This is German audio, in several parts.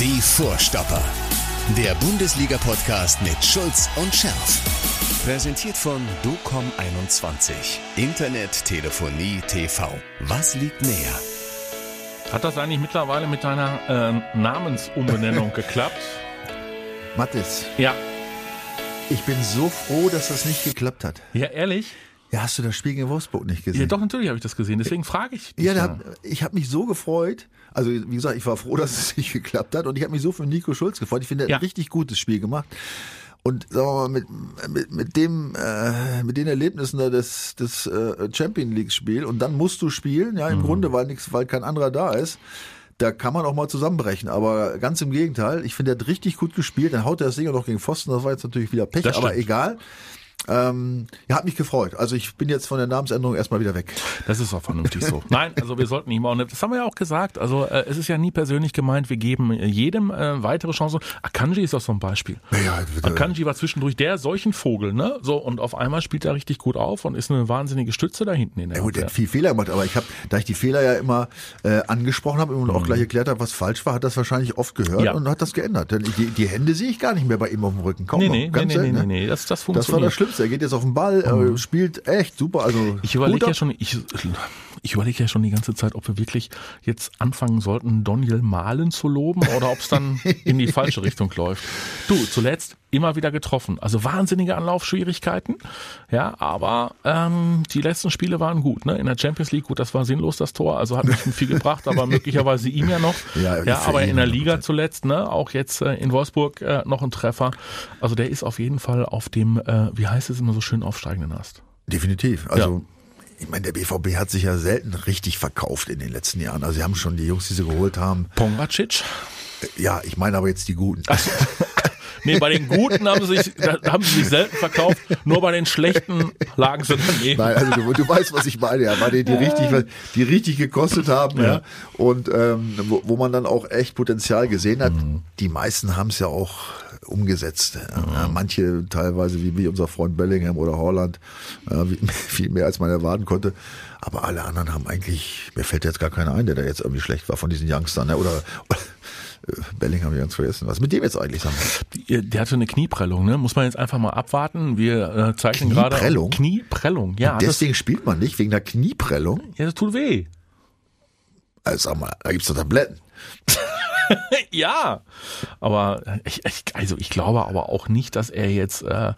Die Vorstopper. Der Bundesliga-Podcast mit Schulz und Scherf. Präsentiert von DOCOM21. Internet, Telefonie, TV. Was liegt näher? Hat das eigentlich mittlerweile mit deiner äh, Namensumbenennung geklappt? Mathis, Ja. ich bin so froh, dass das nicht geklappt hat. Ja, ehrlich? Ja, hast du das Spiel gegen Wolfsburg nicht gesehen? Ja, doch, natürlich habe ich das gesehen. Deswegen frage ich dich. Ja, da ja. hab, ich habe mich so gefreut. Also wie gesagt, ich war froh, dass es nicht geklappt hat und ich habe mich so für Nico Schulz gefreut. Ich finde, er Ja. hat ein richtig gutes Spiel gemacht. Und sagen wir mal, mit, mit, mit dem, äh, mit den Erlebnissen da des, des äh, Champion League Spiel und dann musst du spielen, ja, im Mhm. Grunde, weil nichts, weil kein anderer da ist. Da kann man auch mal zusammenbrechen, aber ganz im Gegenteil. Ich finde, er hat richtig gut gespielt. Dann haut er das Ding auch noch gegen Pfosten. Das war jetzt natürlich wieder Pech, aber egal. Ähm, ja, hat mich gefreut. Also ich bin jetzt von der Namensänderung erstmal wieder weg. Das ist auch vernünftig so. Nein, also wir sollten ihm auch nicht, das haben wir ja auch gesagt, also äh, es ist ja nie persönlich gemeint, wir geben äh, jedem äh, weitere Chancen. Akanji ist doch so ein Beispiel. Ja. Akanji war zwischendurch der solchen Vogel, ne? So, und auf einmal spielt er richtig gut auf und ist eine wahnsinnige Stütze da hinten in der Ja gut, der hat viel Fehler gemacht, aber ich habe, da ich die Fehler ja immer äh, angesprochen habe und auch gleich erklärt habe, was falsch war, hat das wahrscheinlich oft gehört Mhm. Ja. und hat das geändert. Denn die, die Hände sehe ich gar nicht mehr bei ihm auf dem Rücken. Kaum Nee, noch. nee, nee, Ganz nee, nee, nee, ne? nee, das, das Das war funktioniert. das Schlimmste. Er geht jetzt auf den Ball, äh, spielt echt super. Also Ich überlege ja schon, ich, ich überlege ja schon die ganze Zeit, ob wir wirklich jetzt anfangen sollten, Daniel Malen zu loben oder ob es dann in die falsche Richtung läuft. Du, zuletzt immer wieder getroffen. Also wahnsinnige Anlaufschwierigkeiten. Ja, aber ähm, die letzten Spiele waren gut. Ne? In der Champions League, gut, das war sinnlos, das Tor. Also hat nicht viel gebracht, aber möglicherweise ihm ja noch. Ja, ja aber in der 100%. Liga zuletzt, ne, auch jetzt äh, in Wolfsburg äh, noch ein Treffer. Also der ist auf jeden Fall auf dem, äh, wie heißt es immer so schön, aufsteigenden Ast. Definitiv. Also ich meine, der BVB hat sich ja selten richtig verkauft in den letzten Jahren. Also sie haben schon die Jungs, die sie geholt haben. Pongacic. Ja, ich meine aber jetzt die Guten. Nee, bei den Guten haben sie sich, haben sie sich selten verkauft, nur bei den Schlechten lagen sie daneben. Nein, also du, du weißt, was ich meine, ja, bei denen, die richtig, die richtig gekostet haben, ja, und ähm, wo, wo man dann auch echt Potenzial gesehen hat. Die meisten haben es ja auch umgesetzt. Ja, manche teilweise wie, wie unser Freund Bellingham oder Holland, viel mehr als man erwarten konnte. Aber alle anderen haben eigentlich, mir fällt jetzt gar keiner ein, der da jetzt irgendwie schlecht war von diesen Youngstern, ne? oder, oder äh, Bellingham habe ich ganz vergessen. Was mit dem jetzt eigentlich? Sagen wir? Der hatte eine Knieprellung, ne? Muss man jetzt einfach mal abwarten. Wir äh, zeichnen gerade. Knieprellung? Knieprellung, ja. Das, Deswegen spielt man nicht, wegen der Knieprellung. ja, das tut weh. Also sag mal, da gibt's doch Tabletten. ja, aber ich, ich, also ich glaube aber auch nicht, dass er jetzt äh,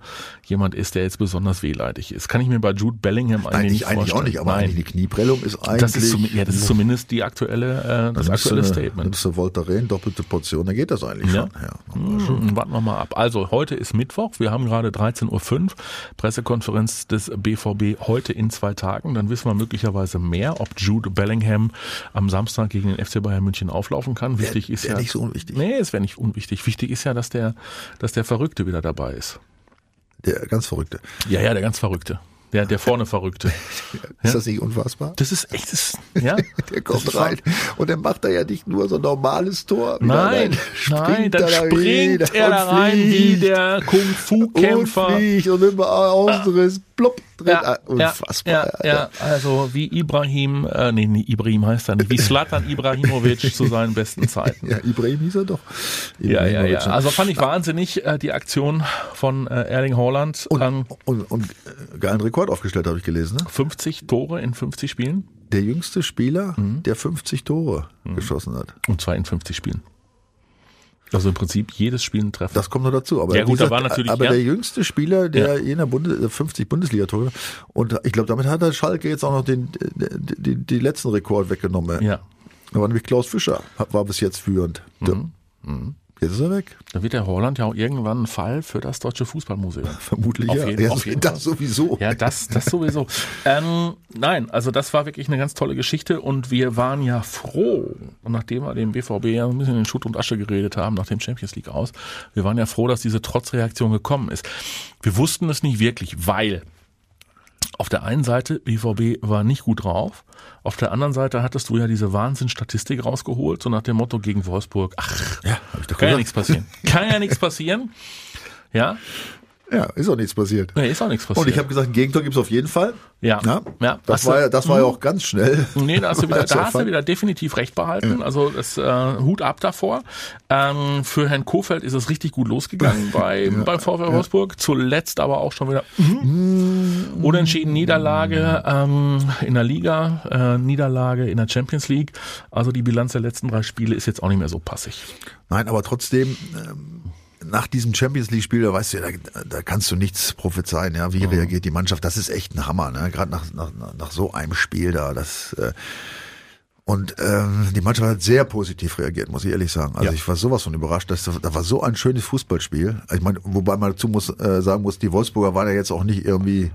jemand ist, der jetzt besonders wehleidig ist. Kann ich mir bei Jude Bellingham eigentlich Nein, eigentlich auch vorstellen. nicht, aber Nein. eigentlich eine Knieprellung ist eigentlich. Das ist, ja, das ist zumindest die aktuelle, äh, das aktuelle eine- Statement. Nimmst du Voltaren, doppelte Portion, dann geht das eigentlich Ja. schon. Ja. Hm, warten wir mal ab. Also heute ist Mittwoch, wir haben gerade 13.05 Uhr, Pressekonferenz des BVB heute in zwei Tagen. Dann wissen wir möglicherweise mehr, ob Jude Bellingham am Samstag gegen den FC Bayern München auflaufen kann. Wichtig ist wär ja nicht so unwichtig. Nee, es wäre nicht unwichtig. Wichtig ist ja, dass der, dass der Verrückte wieder dabei ist. Der ganz Verrückte. Ja, ja, der ganz Verrückte. Der, der vorne Verrückte. Ist das nicht unfassbar? Das ist echt, das, ja. Der kommt ist rein und dann macht er ja nicht nur so ein normales Tor. Nein, nein, dann er da springt wieder er da rein wie der Kung-Fu-Kämpfer. Und und immer Ausriss, plopp, drin. Ah, Unfassbar. Ja, ja, ja, also wie Ibrahim, äh, nee, nee, Ibrahim heißt er nicht, wie Slatan Ibrahimovic zu seinen besten Zeiten. Ja, Ibrahim hieß er doch. Ja, ja, ja. Ne? Also fand ich wahnsinnig äh, die Aktion von äh, Erling Haaland. Und, Ähm, und, und äh, geilen Rekord aufgestellt, habe ich gelesen. Ne? 50 Tore in 50 Spielen Der jüngste Spieler, Mhm. der 50 Tore geschossen hat. und zwar in 50 Spielen. Also im Prinzip jedes Spiel ein Treffer. Das kommt noch dazu. Aber Ja, gut, da war natürlich- aber ja. der jüngste Spieler, der in der Bundes 50 Bundesliga-Tore. Und ich glaube, damit hat der Schalke jetzt auch noch den, die, die, die letzten Rekord weggenommen. ja. Da war nämlich Klaus Fischer, war bis jetzt führend. Mhm. Jetzt ist er weg. Da wird der Holland ja auch irgendwann ein Fall für das Deutsche Fußballmuseum. Vermutlich Auf ja. jeden- auf jeden das sowieso. Ja, das, das sowieso. ähm, nein, also das war wirklich eine ganz tolle Geschichte und wir waren ja froh, und nachdem wir dem BVB ja ein bisschen in Schutt und Asche geredet haben, nach dem Champions League aus, wir waren ja froh, dass diese Trotzreaktion gekommen ist. Wir wussten es nicht wirklich, weil auf der einen Seite, BVB war nicht gut drauf. Auf der anderen Seite hattest du ja diese Wahnsinnsstatistik rausgeholt, so nach dem Motto gegen Wolfsburg, ach, Ja, kann ja gesagt. nichts passieren. Kann ja nichts passieren. Ja. Ja, ist auch nichts passiert. Nee, ist auch nichts passiert. Und ich habe gesagt, ein Gegentor gibt's auf jeden Fall. Ja. ja. Ja. Das war du- ja, das war ja auch ganz schnell. Nee, da hast du wieder, er da hast du wieder definitiv recht behalten. Also das äh, Hut ab davor. Ähm, für Herrn Kofeld ist es richtig gut losgegangen bei, beim VfL Wolfsburg. Zuletzt aber auch schon wieder Mm. unentschieden Niederlage ähm, in der Liga, äh, Niederlage in der Champions League. Also die Bilanz der letzten drei Spiele ist jetzt auch nicht mehr so passig. Nein, aber trotzdem, ähm, nach diesem Champions League-Spiel, da weißt du ja, da, da kannst du nichts prophezeien, ja, wie reagiert die Mannschaft. Das ist echt ein Hammer, ne? Gerade nach, nach, nach so einem Spiel da. Das äh, und ähm, die Mannschaft hat sehr positiv reagiert, muss ich ehrlich sagen. Also Ja. ich war sowas von überrascht, dass da, war so ein schönes Fußballspiel. Ich meine, wobei man dazu muss äh, sagen muss, die Wolfsburger waren ja jetzt auch nicht irgendwie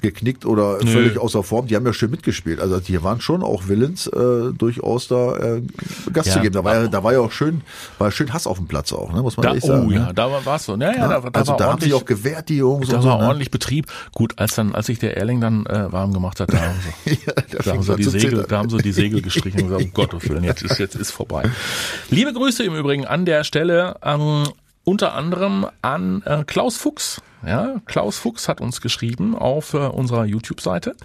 geknickt oder völlig außer Form. Die haben ja schön mitgespielt. Also die waren schon auch willens, äh, durchaus da äh, Gas Ja. zu geben. Da war ja, da war ja auch schön, war schön Hass auf dem Platz auch, ne? muss man Da, ehrlich oh sagen. ja, ne? da war es so. Ja, ja, da, da also war da haben sich auch gewehrt, die Jungs. da und so, war ne? ordentlich Betrieb. Gut, als dann, als sich der Erling dann äh, warm gemacht hat, da haben sie, Ja, da haben, sie die Segel, zittern. da haben sie die Segel gestrichen und gesagt, um Gottes Willen, jetzt ist, jetzt ist vorbei. Liebe Grüße im Übrigen an der Stelle, ähm, unter anderem an äh, Klaus Fuchs. Ja, Klaus Fuchs hat uns geschrieben auf äh, unserer YouTube-Seite.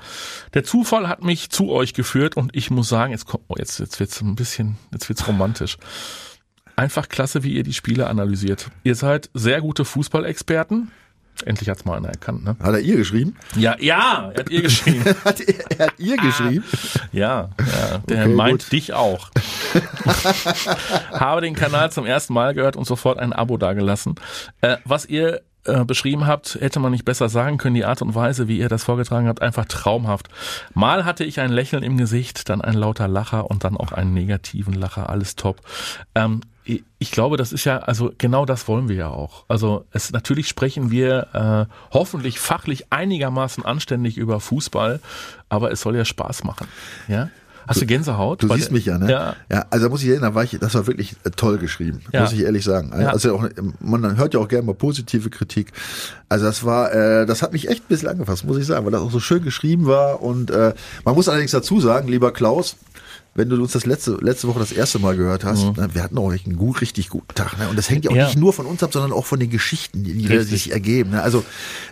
Der Zufall hat mich zu euch geführt und ich muss sagen, jetzt kommt, oh, jetzt, jetzt wird's ein bisschen, jetzt wird's romantisch. Einfach klasse, wie ihr die Spiele analysiert. Ihr seid sehr gute Fußballexperten. Endlich hat's mal einer erkannt, ne? Hat er ihr geschrieben? Ja, ja, er hat ihr geschrieben. Hat er, er hat ihr geschrieben? Ja, ja der Okay, meint gut. dich auch. Habe den Kanal zum ersten Mal gehört und sofort ein Abo dagelassen. Äh, was ihr äh, beschrieben habt, hätte man nicht besser sagen können. Die Art und Weise, wie ihr das vorgetragen habt, einfach traumhaft. Mal hatte ich ein Lächeln im Gesicht, dann ein lauter Lacher und dann auch einen negativen Lacher. Alles top. Ähm, ich- glaube, das ist ja, also genau das wollen wir ja auch. Also es natürlich sprechen wir äh, hoffentlich fachlich einigermaßen anständig über Fußball, aber es soll ja Spaß machen. Ja? Hast du Gänsehaut? Du siehst mich ja, ne? Ja. ja also da muss ich erinnern, war ich, das war wirklich äh, toll geschrieben, Ja. muss ich ehrlich sagen. Ja. Also auch, man hört ja auch gerne mal positive Kritik. Also das war, äh, das hat mich echt ein bisschen angefasst, muss ich sagen, weil das auch so schön geschrieben war. Und äh, man muss allerdings dazu sagen, lieber Klaus, wenn du uns das letzte, letzte Woche das erste Mal gehört hast, ne, wir hatten auch echt einen gut, richtig guten Tag. Ne? Und das hängt ja auch Mhm. Ja. nicht nur von uns ab, sondern auch von den Geschichten, die, die sich ergeben. Ne? Also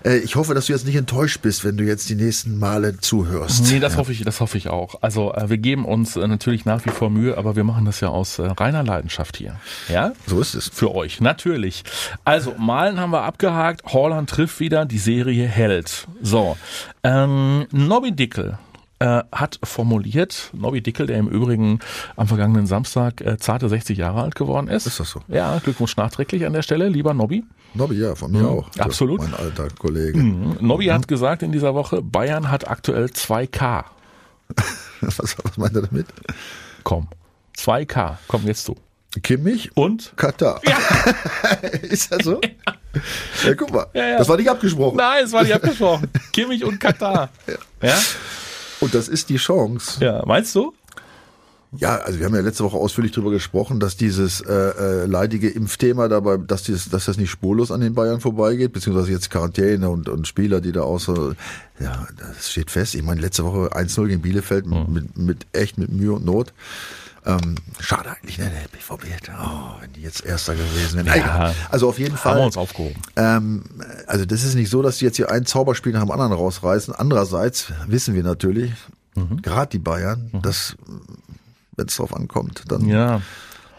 äh, ich hoffe, dass du jetzt nicht enttäuscht bist, wenn du jetzt die nächsten Male zuhörst. Nee, das hoffe ich, das hoffe ich auch. Also äh, wir geben uns äh, natürlich nach wie vor Mühe, aber wir machen das ja aus äh, reiner Leidenschaft hier. Ja? So ist es. Für euch, natürlich. Also, Malen haben wir abgehakt. Holland trifft wieder, die Serie hält. So, ähm, Nobby Dickel äh, hat formuliert, Nobby Dickel, der im Übrigen am vergangenen Samstag äh, zarte 60 Jahre alt geworden ist. Ist das so? Ja, Glückwunsch nachträglich an der Stelle, lieber Nobby. Nobby, ja, von mir auch. Mhm. absolut. Mein alter Kollege. Nobby hat gesagt in dieser Woche, Bayern hat aktuell 2K. Was, was meint er damit? Komm, 2K. Komm jetzt du. Kimmich Und? Katar. ist das so? Ja, guck mal. Ja, ja. Das war nicht abgesprochen. Nein, es war nicht abgesprochen. Kimmich und Katar. Ja? Und das ist die Chance. Ja, meinst du? Ja, also wir haben ja letzte Woche ausführlich darüber gesprochen, dass dieses äh, äh, leidige Impfthema dabei, dass, dieses, dass das nicht spurlos an den Bayern vorbeigeht, beziehungsweise jetzt Quarantäne und, und Spieler, die da außer, ja, das steht fest. Ich meine, letzte Woche 1-0 gegen Bielefeld Mhm. mit, mit echt mit Mühe und Not. Ähm, schade eigentlich, ne? Der BVB, hätte- oh, wenn die jetzt Erster gewesen wären. Ja. Also auf jeden Haben wir Fall. uns aufgehoben. Ähm, also das ist nicht so, dass die jetzt hier ein Zauberspiel nach dem anderen rausreißen. Andererseits wissen wir natürlich, Mhm. gerade die Bayern, dass wenn es drauf ankommt, dann, Ja,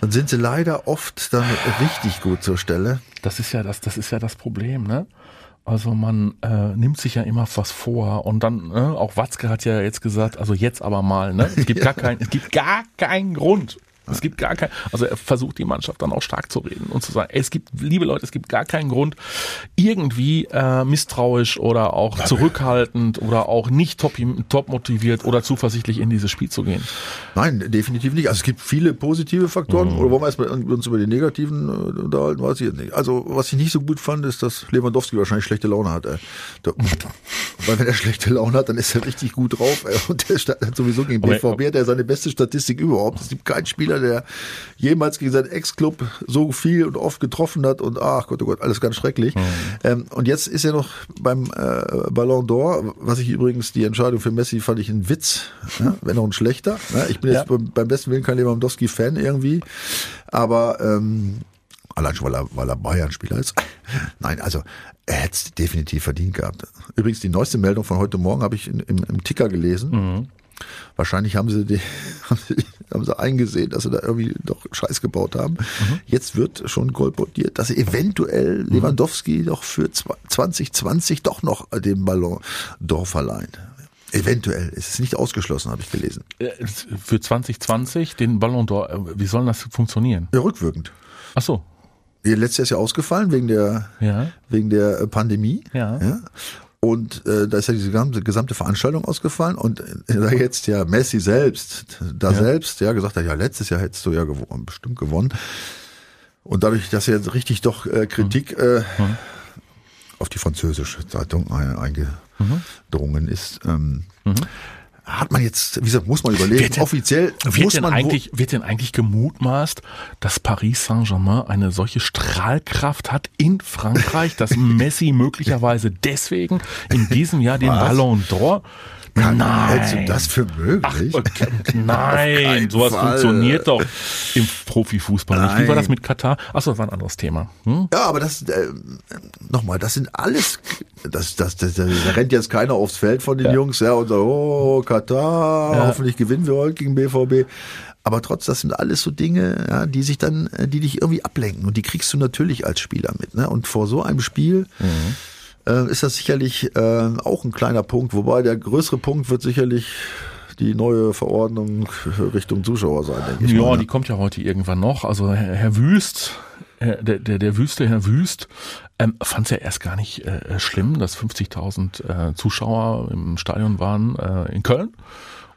dann sind sie leider oft dann richtig gut zur Stelle. das ist ja das, das ist ja das Problem, ne? Also man äh, nimmt sich ja immer was vor und dann, ne, auch Watzke hat ja jetzt gesagt, also jetzt aber mal, ne? Es gibt gar keinen, es gibt gar keinen Grund. Es gibt gar kein, also er versucht die Mannschaft dann auch stark zu reden und zu sagen, es gibt, liebe Leute, es gibt gar keinen Grund, irgendwie äh, misstrauisch oder auch zurückhaltend oder auch nicht top, top motiviert oder zuversichtlich in dieses Spiel zu gehen. Nein, definitiv nicht. Also es gibt viele positive Faktoren. Mhm. Oder wollen wir erstmal uns über die negativen äh, unterhalten? Weiß ich jetzt nicht. Also was ich nicht so gut fand, ist, dass Lewandowski wahrscheinlich schlechte Laune hat. Ey. Der, weil wenn er schlechte Laune hat, dann ist er richtig gut drauf. Ey. Und der hat sowieso gegen BVB hat er seine beste Statistik überhaupt. Es gibt keinen Spieler, der jemals gegen seinen Ex-Club so viel und oft getroffen hat. Und ach Gott, oh Gott, alles ganz schrecklich. Ähm, und jetzt ist er noch beim äh, Ballon d'Or, was ich übrigens, die Entscheidung für Messi fand ich ein Witz, ja, wenn auch ein schlechter. Ja, ich bin jetzt Ja. beim, beim besten Willen kein Lewandowski-Fan irgendwie, aber ähm, Allein schon, weil er, weil er Bayern-Spieler ist. Nein, also er hätte es definitiv verdient gehabt. Übrigens, die neueste Meldung von heute Morgen habe ich in, im, im Ticker gelesen. Mhm. Wahrscheinlich haben sie, die, haben sie haben sie eingesehen, dass sie da irgendwie doch Scheiß gebaut haben. Mhm. Jetzt wird schon kolportiert, dass eventuell Lewandowski doch für 2020 doch noch den Ballon d'Or verleihen. Eventuell. Es ist nicht ausgeschlossen, habe ich gelesen. Äh, Für 2020 den Ballon d'Or, äh, wie soll das funktionieren? Ja, rückwirkend. Ach so. Letztes Jahr ist ja ausgefallen wegen der, Ja. wegen der äh, Pandemie. Ja. Und äh, da ist ja diese gesamte, gesamte Veranstaltung ausgefallen und äh, da jetzt ja Messi selbst, da Ja. selbst, ja gesagt hat, ja letztes Jahr hättest du ja gewonnen, bestimmt gewonnen. Und dadurch, dass jetzt richtig doch äh, Kritik äh, auf die französische Zeitung ein, eingedrungen ist, ähm, hat man jetzt, wie gesagt, muss man überlegen, Wird offiziell Wird muss denn, man eigentlich, wird denn eigentlich gemutmaßt, dass Paris Saint-Germain eine solche Strahlkraft hat in Frankreich, dass Messi möglicherweise deswegen in diesem Jahr den Was? Ballon d'Or Kann, Nein. Hältst du das für möglich? Okay, Nein, sowas Fall. funktioniert doch im Profifußball nicht. Wie war das Nein. mit Katar? Achso, das war ein anderes Thema. Hm? Ja, aber das, äh, nochmal, das sind alles, das, das, das, da rennt jetzt keiner aufs Feld von den Ja. Jungs, ja, und sagt, oh, Katar, Ja. hoffentlich gewinnen wir heute gegen BVB. Aber trotz, das sind alles so Dinge, ja, die sich dann, äh, die dich irgendwie ablenken. Und die kriegst du natürlich als Spieler mit, ne? Und vor so einem Spiel, äh, ist das sicherlich äh, auch ein kleiner Punkt. Wobei der größere Punkt wird sicherlich die neue Verordnung Richtung Zuschauer sein, denke ich. Ja, mal, ne? die kommt ja heute irgendwann noch. Also Herr, Herr Wüst, Herr, der, der, der Wüste Herr Wüst, ähm, fand es ja erst gar nicht äh, schlimm, dass 50.000 äh, Zuschauer im Stadion waren äh, in Köln.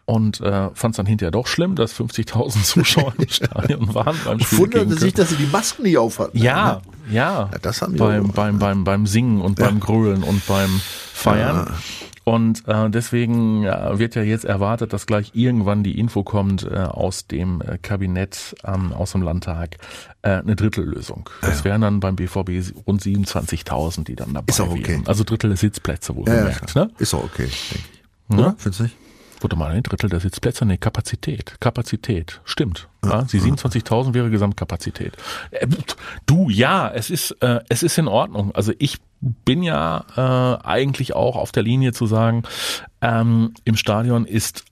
Und äh, fand es dann hinterher doch schlimm, dass 50.000 Zuschauer im Stadion waren beim Spiel Wunderte sich, dass sie die Masken nicht auf hatten. Ja, ja. Ja, das haben die beim, beim, beim, beim Singen und beim Grölen und beim Feiern. Und äh, deswegen ja, wird ja jetzt erwartet, dass gleich irgendwann die Info kommt äh, aus dem äh, Kabinett, ähm, aus dem Landtag, äh, eine Drittellösung. Das wären dann beim BVB rund 27.000, die dann dabei Ist auch okay. wären. Also Drittel der Sitzplätze wohl Ja, ja, gemerkt. klar. Ne? Ist auch okay, denke ich. Ja. Oder? Findest du nicht? Warte mal, ein Drittel der Sitzplätze? Nee, Kapazität. Kapazität. Stimmt. Ja, die 27.000 wäre Gesamtkapazität. Äh, Du, ja, es ist, äh, es ist in Ordnung. Also ich bin ja äh, eigentlich auch auf der Linie zu sagen, ähm, im Stadion ist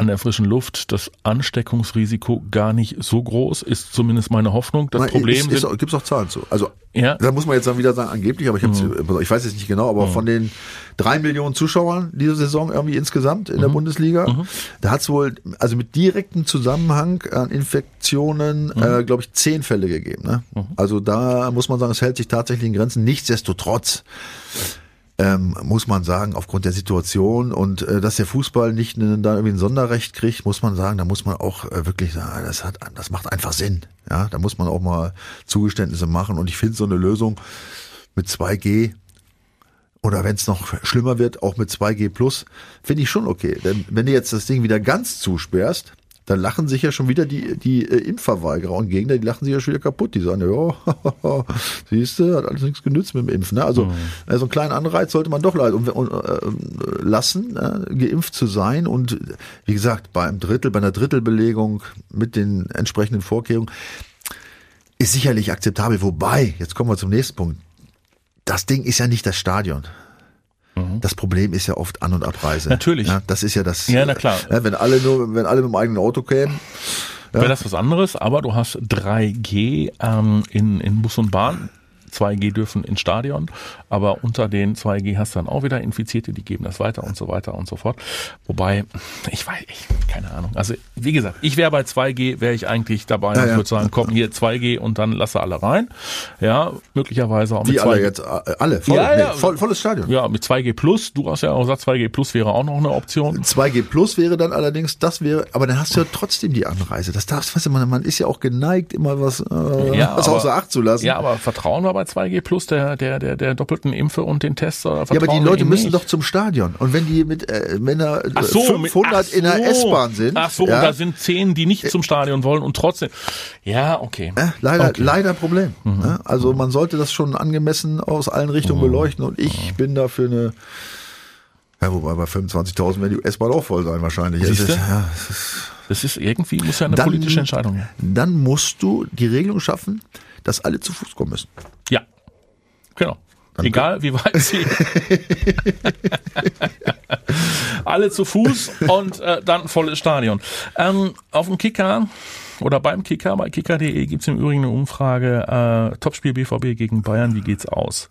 an der frischen Luft das Ansteckungsrisiko gar nicht so groß, ist zumindest meine Hoffnung. Das Nein, Problem ist, ist, sind, auch- gibt's auch Zahlen zu. Also ja, da muss man jetzt dann wieder sagen, angeblich, aber ich, Mhm. ich weiß jetzt nicht genau, aber von den drei Millionen Zuschauern diese Saison irgendwie insgesamt in der Mhm. Bundesliga, da hat's wohl, also mit direktem Zusammenhang an Infektionen, Mhm. äh, glaube ich, zehn Fälle gegeben. Ne? Also da muss man sagen, es hält sich tatsächlich in Grenzen. Nichtsdestotrotz ähm, muss man sagen, aufgrund der Situation und äh, dass der Fußball nicht ne, da irgendwie ein Sonderrecht kriegt, muss man sagen, da muss man auch äh, wirklich sagen, das hat, das macht einfach Sinn. Ja, da muss man auch mal Zugeständnisse machen und ich finde so eine Lösung mit 2G oder wenn es noch schlimmer wird, auch mit 2G plus, finde ich schon okay. Denn wenn du jetzt das Ding wieder ganz zusperrst, dann lachen sich ja schon wieder die, die äh, Impfverweigerer und Gegner, die lachen sich ja schon wieder kaputt. Die sagen, ja, siehst du, hat alles nichts genützt mit dem Impfen. Ne? Also äh, so einen kleinen Anreiz sollte man doch und, und, äh, lassen, äh, geimpft zu sein. Und wie gesagt, bei einem Drittel, bei einer Drittelbelegung mit den entsprechenden Vorkehrungen ist sicherlich akzeptabel. Wobei, jetzt kommen wir zum nächsten Punkt. Das Ding ist ja nicht das Stadion. Das Problem ist ja oft An- und Abreise. Mhm. Natürlich. Ja, das ist ja das. Ja, na klar. Ja, wenn alle nur, wenn alle mit dem eigenen Auto kämen. wäre das was anderes, aber du hast 3G ähm, in, in Bus und Bahn. 2G dürfen ins Stadion, aber unter den 2G hast du dann auch wieder Infizierte, die geben das weiter und so weiter und so fort. Wobei, ich weiß, ich, keine Ahnung. Also, wie gesagt, ich wäre bei 2G, wäre ich eigentlich dabei Ja, und ja. würde sagen, komm hier 2G und dann lasse alle rein. Ja, möglicherweise auch mit Wie 2G. alle jetzt, äh, alle, voll, Ja, nee, voll, volles Stadion. Ja, mit 2G Plus. Du hast ja auch gesagt, 2G Plus wäre auch noch eine Option. 2G Plus wäre dann allerdings, das wäre, aber dann hast du ja trotzdem die Anreise. Das darfst, weißt du, man, man ist ja auch geneigt, immer was, äh, was außer Acht zu lassen. Ja, aber vertrauen wir bei 2G Plus der, der, der, der doppelten Impfe und den Tests? Oder Ja, aber die Leute müssen nicht? doch zum Stadion. Und wenn die mit, äh, da Ach so, 500 mit, ach in der so. S-Bahn sind. Ach so, ja, und da sind zehn, die nicht zum Stadion wollen und trotzdem. Ja, okay. äh, leider, Okay. leider Problem. ne? Also man sollte das schon angemessen aus allen Richtungen beleuchten und ich bin dafür eine, ja, wobei bei 25.000 werden die S-Bahn auch voll sein wahrscheinlich. Es Siehste? ist, ja, es ist, Das ist irgendwie, muss ja eine Dann- politische Entscheidung dann musst du die Regelung schaffen, dass alle zu Fuß kommen müssen. Ja, genau. Egal wie weit sie. Alle zu Fuß und äh, dann volles Stadion. Ähm, auf dem Kicker oder beim Kicker, bei kicker.de gibt's im Übrigen eine Umfrage, äh, Topspiel BVB gegen Bayern, wie geht's aus?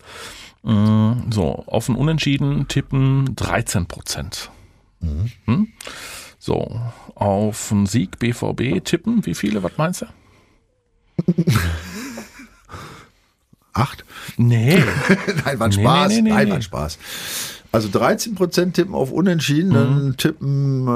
Mm, so, auf ein Unentschieden tippen 13 Prozent. Mhm. Hm? So, auf einen Sieg BVB tippen, wie viele, was meinst du? Acht? Nee. Nein, war ein Nee, Spaß. nee, nee, Nein, war ein Spaß. Also 13 Prozent tippen auf Unentschieden, dann tippen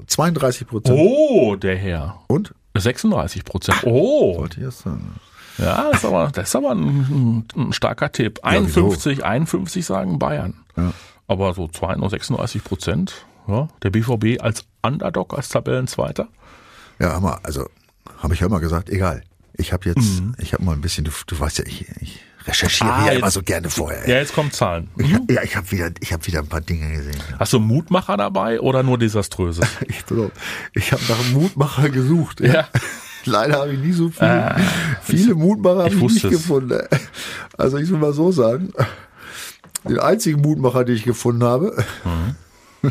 äh, 32 Prozent. Oh, der Herr. Und? 36 Prozent. Oh, ich sagen. ja, das ist aber, das ist aber ein, ein starker Tipp. 51, 51 sagen Bayern. Ja. Aber so 32, 36 Prozent. Ja, der BVB als Underdog, als Tabellenzweiter. Ja, mal, also habe ich ja immer gesagt, egal. Ich habe jetzt, ich habe mal ein bisschen, du, du weißt ja, ich, ich recherchiere Ah, ja immer so gerne vorher. Ja, jetzt kommen Zahlen. Ich, hab- ja, ich habe wieder, ich habe wieder ein paar Dinge gesehen. Hast du Mutmacher dabei oder nur Desaströses? Ich, ich habe nach Mutmacher gesucht. Ja. Leider habe ich nie so viele, viele Mutmacher habe ich ich, nicht es. gefunden. Also ich will mal so sagen, den einzigen Mutmacher, den ich gefunden habe, Mhm.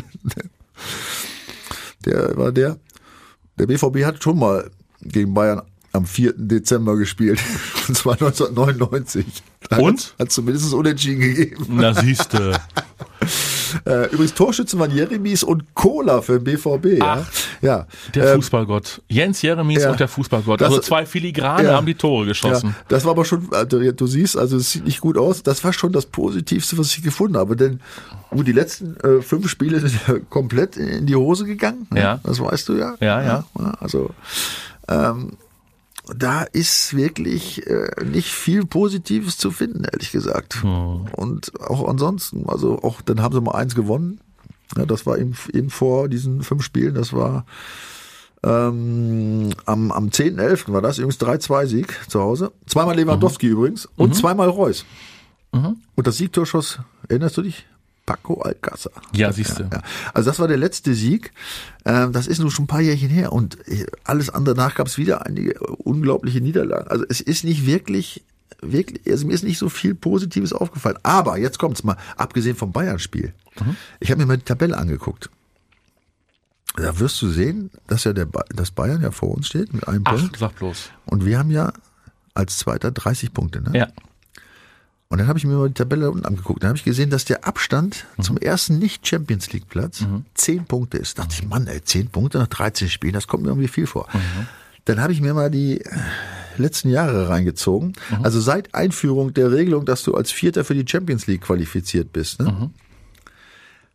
der war der, der BVB hat schon mal gegen Bayern am 4. Dezember gespielt. Und zwar 1999. Da Und? Hat zumindest unentschieden gegeben. Na siehste. Äh, übrigens Torschützen waren Jeremies und Cola für den BVB. Ach, ja. Der Ähm, Fußballgott. Jens Jeremies ja. und der Fußballgott. Das- Also zwei Filigrane Ja. haben die Tore geschossen. Ja, das war aber schon, also, du siehst, also es sieht nicht gut aus. Das war schon das Positivste, was ich gefunden habe. Denn gut, die letzten äh, fünf Spiele sind ja komplett in die Hose gegangen. ne? Ja. Das weißt du ja. Ja, ja. Also ähm, da ist wirklich äh, nicht viel Positives zu finden, ehrlich gesagt. Hm. Und auch ansonsten, also auch dann haben sie mal eins gewonnen. Ja, das war eben, eben vor diesen fünf Spielen, das war ähm, am, am 10.11. war das übrigens 3-2-Sieg zu Hause. Zweimal Lewandowski übrigens und zweimal Reus. Und das Siegtor schoss, erinnerst du dich? Paco Alcázar. Ja, siehste. Ja. Also das war der letzte Sieg. Ähm, das ist nun schon ein paar Jährchen her und äh, alles andere danach gab es wieder einige unglaubliche Niederlagen. Also es ist nicht wirklich, wirklich, also mir ist nicht so viel Positives aufgefallen. Aber jetzt kommt's mal, abgesehen vom Bayern-Spiel. Ich habe mir mal die Tabelle angeguckt. Da wirst du sehen, dass ja der ba dass Bayern ja vor uns steht mit einem Ach, Punkt. sag bloß. Und wir haben ja als Zweiter 30 Punkte. Ne? Ja. Und dann habe ich mir mal die Tabelle unten angeguckt. Dann habe ich gesehen, dass der Abstand zum ersten Nicht-Champions League-Platz zehn Punkte ist. Da dachte ich, Mann, ey, zehn Punkte nach 13 Spielen, das kommt mir irgendwie viel vor. Dann habe ich mir mal die äh, letzten Jahre reingezogen. Also seit Einführung der Regelung, dass du als Vierter für die Champions League qualifiziert bist, ne?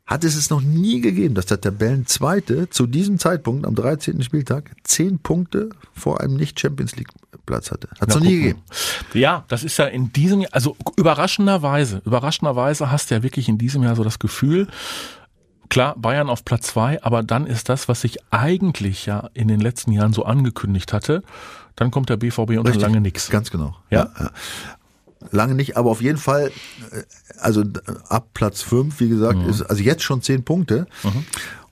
Hat es es noch nie gegeben, dass der Tabellenzweite zu diesem Zeitpunkt am 13. Spieltag zehn Punkte vor einem Nicht-Champions League-Platz hatte. Hat es noch nie gegeben. Ja, das ist ja in diesem Jahr, also überraschenderweise, überraschenderweise hast du ja wirklich in diesem Jahr so das Gefühl, klar, Bayern auf Platz zwei, aber dann ist das, was sich eigentlich ja in den letzten Jahren so angekündigt hatte, dann kommt der BVB und dann Richtig. lange nix. Ganz genau. Ja. Lange nicht, aber auf jeden Fall, äh, also äh, ab Platz fünf, wie gesagt, Mhm. ist also jetzt schon zehn Punkte.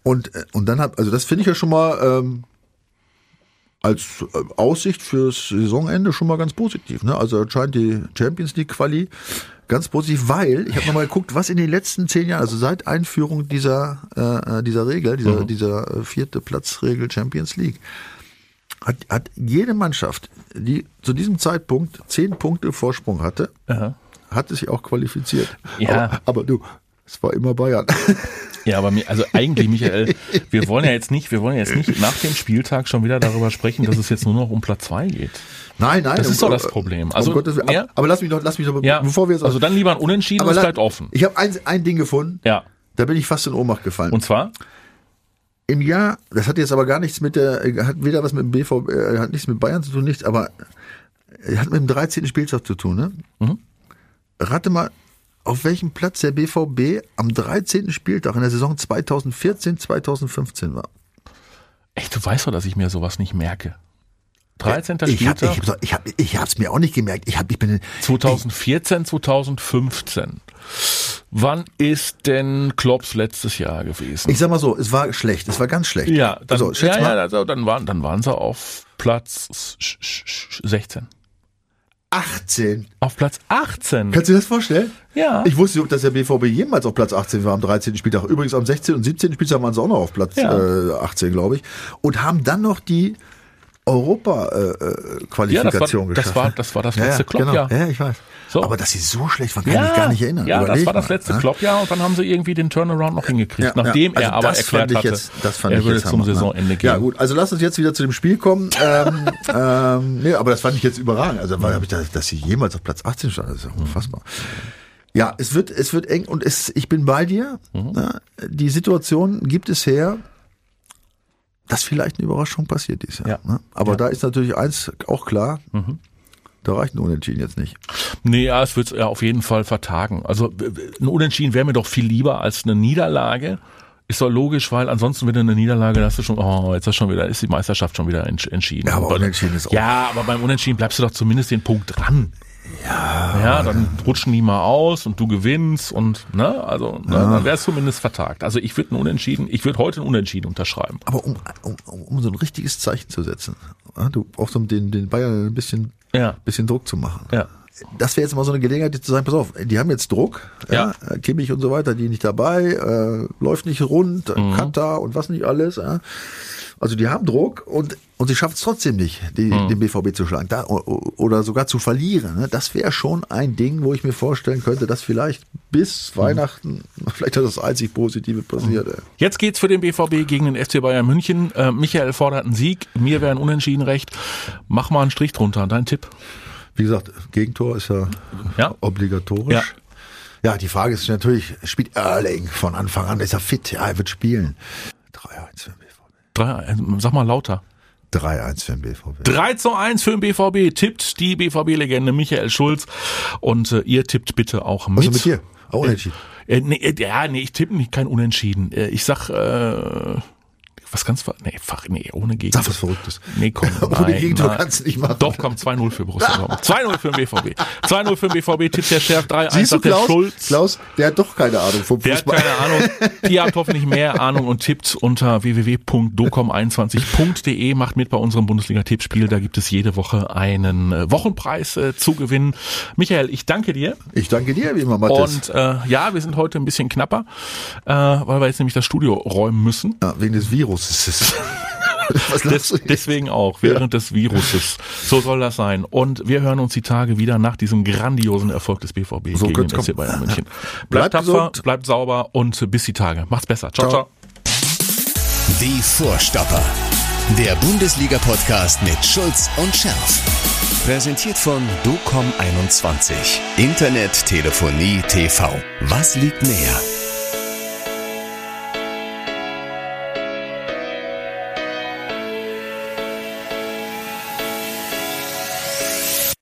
Und, äh, und dann hat, also das finde ich ja schon mal ähm, als Aussicht fürs Saisonende schon mal ganz positiv. Ne? Also anscheinend die Champions League Quali ganz positiv, weil ich habe nochmal geguckt, was in den letzten zehn Jahren, also seit Einführung dieser äh, dieser Regel, dieser Mhm. dieser vierte Platzregel Champions League, hat, hat jede Mannschaft, die zu diesem Zeitpunkt zehn Punkte Vorsprung hatte, Aha. hat sich auch qualifiziert. Ja. Aber, aber du, es war immer Bayern. Ja, aber mir, also eigentlich, Michael, wir wollen ja jetzt nicht, wir wollen ja jetzt nicht nach dem Spieltag schon wieder darüber sprechen, dass es jetzt nur noch um Platz zwei geht. Nein, nein. Das ist um- doch das Problem. um Also, Gottes Willen. mehr- aber, lass mich doch, lass mich doch, Ja, bevor wir jetzt also dann lieber ein Unentschieden, aber es bleibt offen. Ich habe ein, ein Ding gefunden, Ja. da bin ich fast in Ohnmacht gefallen. Und zwar? Im Jahr, das hat jetzt aber gar nichts mit der, hat weder was mit dem BV, äh, hat nichts mit Bayern zu tun, nichts, aber äh, hat mit dem 13. Spieltag zu tun, ne? Mhm. Rate mal, auf welchem Platz der BVB am 13. Spieltag in der Saison 2014, 2015 war. Echt, du weißt doch, dass ich mir sowas nicht merke. 13. Ich habe Spieltag, ich, hab- ich hab, ich hab's mir auch nicht gemerkt. Ich, hab, ich bin 2014, 2015. Wann ist denn Klopps letztes Jahr gewesen? Ich sag mal so, es war schlecht, es war ganz schlecht. ja, dann, also, ja, ja, also, dann, waren, dann waren sie auf Platz 16. 18. Auf Platz 18. Kannst du dir das vorstellen? Ja. Ich wusste, nicht, dass der BVB jemals auf Platz 18 war am 13. Spieltag. Übrigens am 16. und 17. Spieltag waren sie auch noch auf Platz Ja. äh, 18, glaube ich. Und haben dann noch die Europa-Qualifikation Ja, das war- geschafft. das war- das war das ja, letzte ja, genau. Kloppjahr. Ja, ich weiß. So. Aber dass sie so schlecht waren, kann ich mich gar nicht erinnern. Ja, das Überleg war das letzte ne? Kloppjahr und dann haben sie irgendwie den Turnaround noch hingekriegt, Ja, nachdem ja. Also er aber das erklärt fand ich hatte, jetzt, das fand er ich würde jetzt zum Hammer, ne? Saisonende gehen. Ja gut, also lass uns jetzt wieder zu dem Spiel kommen. ähm, ähm, nee, aber das fand ich jetzt überragend. Also weil hab ich da, dass sie jemals auf Platz 18 stand, das ist ja unfassbar. Ja, es wird, es wird eng und es, ich bin bei dir. Mhm. Ne? Die Situation gibt es her, dass vielleicht eine Überraschung passiert Jahr. Ja. Ne? Aber da ist natürlich eins auch klar. Da reicht ein Unentschieden jetzt nicht. Nee, ja, es wird ja auf jeden Fall vertagen. Also ein Unentschieden wäre mir doch viel lieber als eine Niederlage. Ist doch logisch, weil ansonsten wenn du eine Niederlage, da hast du schon, oh, jetzt ist schon wieder, ist die Meisterschaft schon wieder entsch- entschieden. Ja, aber Unentschieden ist auch- Ja, aber beim Unentschieden bleibst du doch zumindest den Punkt dran. Ja. Ja, dann rutschen die mal aus und du gewinnst und, ne, also, ne, dann wäre es zumindest vertagt. Also ich würde Unentschieden, ich würde heute ein Unentschieden unterschreiben. Aber um, um, um so ein richtiges Zeichen zu setzen, ja, du brauchst um den, den Bayern ein bisschen, Ja. bisschen Druck zu machen. Ja. Das wäre jetzt mal so eine Gelegenheit, die zu sagen, pass auf, die haben jetzt Druck, ja, Ja. Kimmich und so weiter, die nicht dabei, äh, läuft nicht rund, Mhm. Katar und was nicht alles. Ja. Also die haben Druck und, und sie schaffen es trotzdem nicht, die, Mhm. den BVB zu schlagen da, oder sogar zu verlieren. Ne? Das wäre schon ein Ding, wo ich mir vorstellen könnte, dass vielleicht bis Mhm. Weihnachten vielleicht das einzig Positive passiert. Ey. Jetzt geht's für den BVB gegen den FC Bayern München. Äh, Michael fordert einen Sieg. Mir wäre ein Unentschieden recht. Mach mal einen Strich drunter. Dein Tipp? Wie gesagt, Gegentor ist ja, Ja. obligatorisch. Ja. Ja. die Frage ist natürlich, spielt Erling von Anfang an? Ist er fit? Ja, er wird spielen. 3-1 für den BVB. Drei, äh, sag mal lauter. 3-1 für den BVB. 3 zu 1 für den BVB. Tippt die BVB-Legende Michael Schulz. Und äh, ihr tippt bitte auch mit. Was ist mit dir? Auch unentschieden. Äh, nee, äh, ja, nee, ich tippe nicht kein Unentschieden. Äh, ich sag, äh, was ganz, ver- nee, fach, nee, ohne Gegentor. Sag was Verrücktes. Nee, komm, Ohne nein, Gegentor nein. kannst du nicht machen. Doch, komm, 2-0 für Borussia Dortmund. 2-0 für den BVB. 2-0 für den BVB, tippt der Chef, 3-1 Siehst du, sagt der Klaus? Schulz. Klaus, der hat doch keine Ahnung vom Der hat Fußball. keine Ahnung. Ihr habt hoffentlich mehr Ahnung und tippt unter www.docom21.de. Macht mit bei unserem Bundesliga-Tippspiel. Da gibt es jede Woche einen äh, Wochenpreis äh, zu gewinnen. Michael, ich danke dir. Ich danke dir, wie immer, Mathis. Und äh, ja, wir sind heute ein bisschen knapper, äh, weil wir jetzt nämlich das Studio räumen müssen. Ja, wegen des Viruses. Des, deswegen auch, während des Viruses. So soll das sein. Und wir hören uns die Tage wieder nach diesem grandiosen Erfolg des BVB So gegen den kommen. Bayern München. Bleibt Bleibt tapfer, bleibt sauber und bis die Tage. Macht's besser. Ciao, Ciao. ciao. Die Vorstopper. Der Bundesliga-Podcast mit Schulz und Scherf. Präsentiert von DOCOM21. Internet, Telefonie, TV. Was liegt näher?